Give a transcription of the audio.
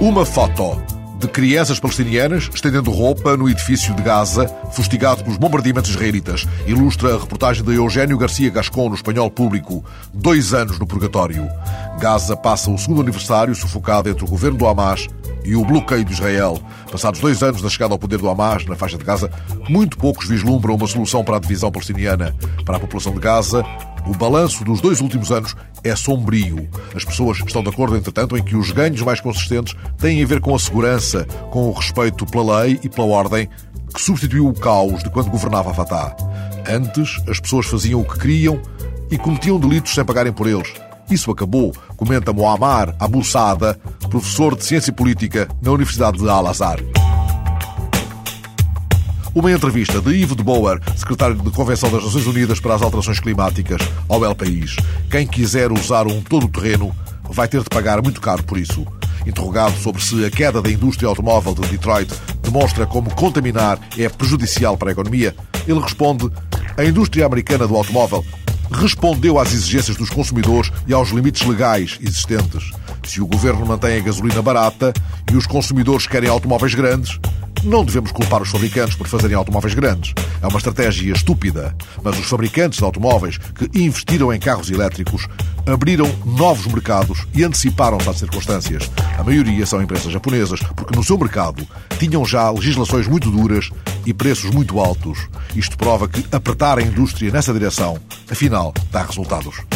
Uma foto de crianças palestinianas estendendo roupa no edifício de Gaza, fustigado pelos bombardeamentos israelitas. Ilustra a reportagem de Eugênio Garcia Gascon no Espanhol Público. Dois anos no purgatório. Gaza passa o segundo aniversário sufocado entre o governo do Hamas e o bloqueio de Israel. Passados dois anos da chegada ao poder do Hamas na faixa de Gaza, muito poucos vislumbram uma solução para a divisão palestiniana. Para a população de Gaza, o balanço dos dois últimos anos é sombrio. As pessoas estão de acordo, entretanto, em que os ganhos mais consistentes têm a ver com a segurança, com o respeito pela lei e pela ordem que substituiu o caos de quando governava a Fatah. Antes, as pessoas faziam o que queriam e cometiam delitos sem pagarem por eles. Isso acabou, comenta Muammar Abu Saada, professor de Ciência Política na Universidade de Al-Azhar. Uma entrevista de Ivo de Boer, secretário de Convenção das Nações Unidas para as Alterações Climáticas, ao El País. Quem quiser usar um todo-terreno vai ter de pagar muito caro por isso. Interrogado sobre se a queda da indústria automóvel de Detroit demonstra como contaminar é prejudicial para a economia, ele responde: a indústria americana do automóvel respondeu às exigências dos consumidores e aos limites legais existentes. Se o governo mantém a gasolina barata e os consumidores querem automóveis grandes, não devemos culpar os fabricantes por fazerem automóveis grandes. É uma estratégia estúpida. Mas os fabricantes de automóveis que investiram em carros elétricos abriram novos mercados e anteciparam-se às circunstâncias. A maioria são empresas japonesas, porque no seu mercado tinham já legislações muito duras e preços muito altos. Isto prova que apertar a indústria nessa direção, afinal, dá resultados.